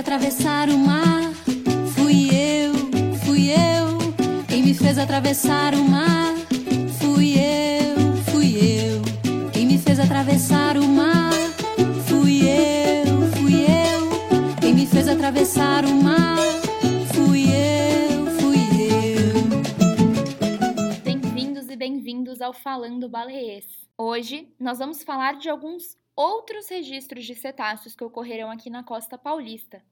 atravessar o mar. Fui eu, fui eu. Quem me fez atravessar o mar. Fui eu, fui eu. Quem me fez atravessar o mar. Fui eu, fui eu. Quem me fez atravessar o mar. Fui eu, fui eu. Bem-vindos e bem-vindos ao Falando Baleês. Hoje nós vamos falar de alguns outros registros de cetáceos que ocorreram aqui na costa paulista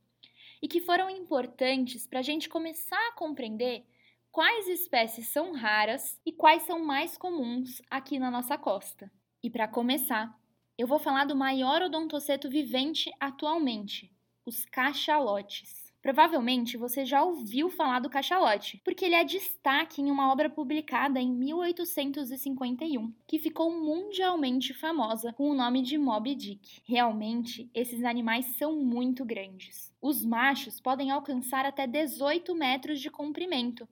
e que foram importantes para a gente começar a compreender quais espécies são raras e quais são mais comuns aqui na nossa costa. E para começar, eu vou falar do maior odontoceto vivente atualmente, os cachalotes. Provavelmente você já ouviu falar do cachalote, porque ele é destaque em uma obra publicada em 1851, que ficou mundialmente famosa com o nome de Moby Dick. Realmente, esses animais são muito grandes. Os machos podem alcançar até 18 metros de comprimento,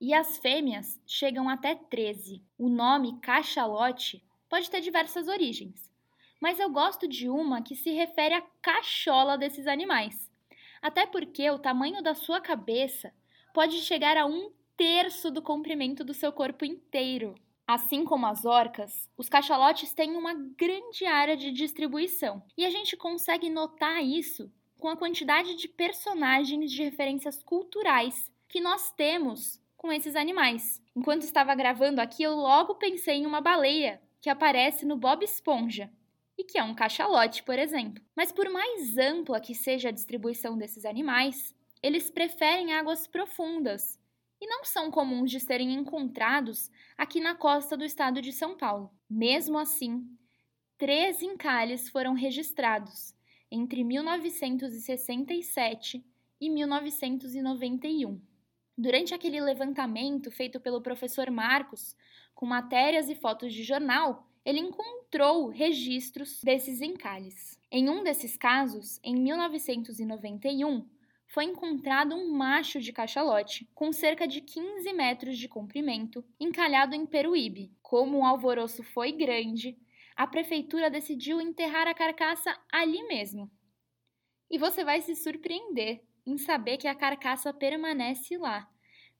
e as fêmeas chegam até 13. O nome cachalote pode ter diversas origens, mas eu gosto de uma que se refere à cachola desses animais até porque o tamanho da sua cabeça pode chegar a um terço do comprimento do seu corpo inteiro. Assim como as orcas, os cachalotes têm uma grande área de distribuição, e a gente consegue notar isso com a quantidade de personagens de referências culturais que nós temos com esses animais. Enquanto estava gravando aqui, eu logo pensei em uma baleia que aparece no Bob Esponja, e que é um cachalote, por exemplo. Mas por mais ampla que seja a distribuição desses animais, eles preferem águas profundas e não são comuns de serem encontrados aqui na costa do estado de São Paulo. Mesmo assim, três encalhes foram registrados entre 1967 e 1991. Durante aquele levantamento feito pelo professor Marcos, com matérias e fotos de jornal, ele encontrou registros desses encalhes. Em um desses casos, em 1991, foi encontrado um macho de cachalote com cerca de 15 metros de comprimento, encalhado em Peruíbe. Como o alvoroço foi grande, a prefeitura decidiu enterrar a carcaça ali mesmo. E você vai se surpreender em saber que a carcaça permanece lá,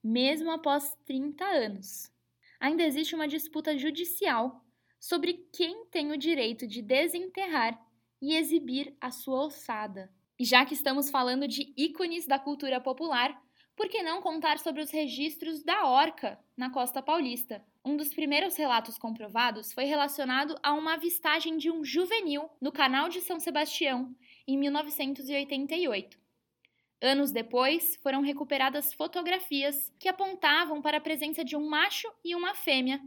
mesmo após 30 anos. Ainda existe uma disputa judicial sobre quem tem o direito de desenterrar e exibir a sua ossada. E já que estamos falando de ícones da cultura popular, por que não contar sobre os registros da orca na costa paulista? Um dos primeiros relatos comprovados foi relacionado a uma avistagem de um juvenil no canal de São Sebastião em 1988. Anos depois, foram recuperadas fotografias que apontavam para a presença de um macho e uma fêmea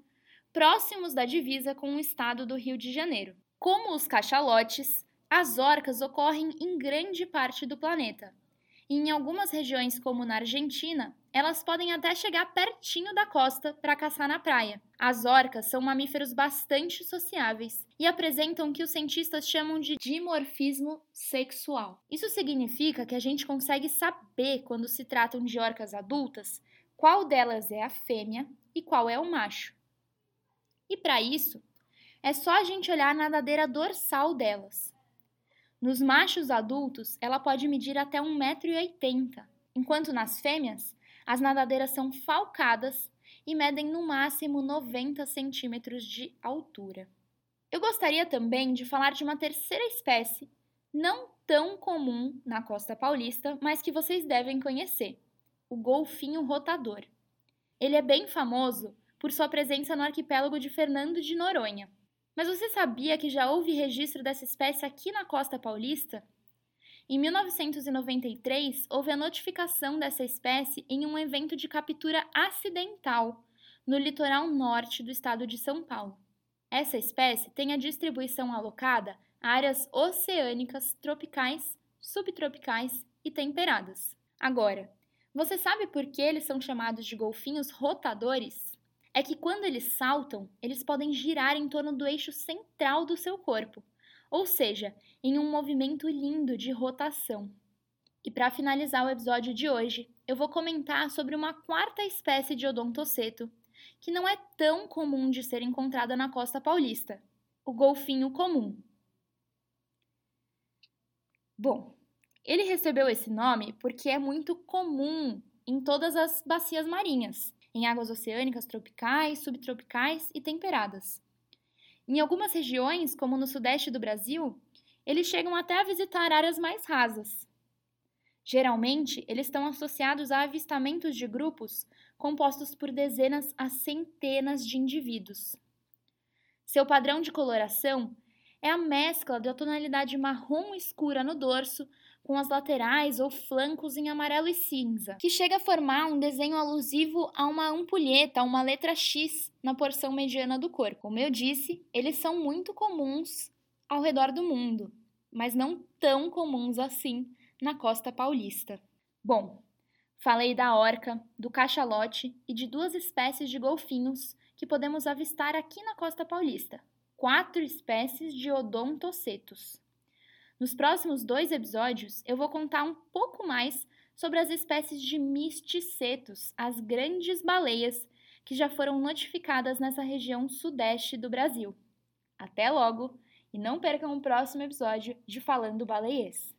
próximos da divisa com o estado do Rio de Janeiro. Como os cachalotes, as orcas ocorrem em grande parte do planeta. E em algumas regiões, como na Argentina, elas podem até chegar pertinho da costa para caçar na praia. As orcas são mamíferos bastante sociáveis e apresentam o que os cientistas chamam de dimorfismo sexual. Isso significa que a gente consegue saber, quando se tratam de orcas adultas, qual delas é a fêmea e qual é o macho. E para isso, é só a gente olhar a nadadeira dorsal delas. Nos machos adultos, ela pode medir até 1,80m, enquanto nas fêmeas, as nadadeiras são falcadas e medem no máximo 90 centímetros de altura. Eu gostaria também de falar de uma terceira espécie, não tão comum na costa paulista, mas que vocês devem conhecer: o golfinho rotador. Ele é bem famoso por sua presença no arquipélago de Fernando de Noronha. Mas você sabia que já houve registro dessa espécie aqui na costa paulista? Em 1993, houve a notificação dessa espécie em um evento de captura acidental no litoral norte do estado de São Paulo. Essa espécie tem a distribuição alocada a áreas oceânicas, tropicais, subtropicais e temperadas. Agora, você sabe por que eles são chamados de golfinhos rotadores? É que quando eles saltam, eles podem girar em torno do eixo central do seu corpo, ou seja, em um movimento lindo de rotação. E para finalizar o episódio de hoje, eu vou comentar sobre uma quarta espécie de odontoceto que não é tão comum de ser encontrada na costa paulista, o golfinho comum. Bom, Ele recebeu esse nome porque é muito comum em todas as bacias marinhas, em águas oceânicas tropicais, subtropicais e temperadas. Em algumas regiões, como no sudeste do Brasil, eles chegam até a visitar áreas mais rasas. Geralmente, eles estão associados a avistamentos de grupos compostos por dezenas a centenas de indivíduos. Seu padrão de coloração é a mescla da tonalidade marrom escura no dorso com as laterais ou flancos em amarelo e cinza, que chega a formar um desenho alusivo a uma ampulheta, uma letra X na porção mediana do corpo. Como eu disse, eles são muito comuns ao redor do mundo, mas não tão comuns assim na costa paulista. Bom, falei da orca, do cachalote e de duas espécies de golfinhos que podemos avistar aqui na costa paulista. Quatro espécies de odontocetos. Nos próximos dois episódios, eu vou contar um pouco mais sobre as espécies de misticetos, as grandes baleias que já foram notificadas nessa região sudeste do Brasil. Até logo e não percam o próximo episódio de Falando Baleiês.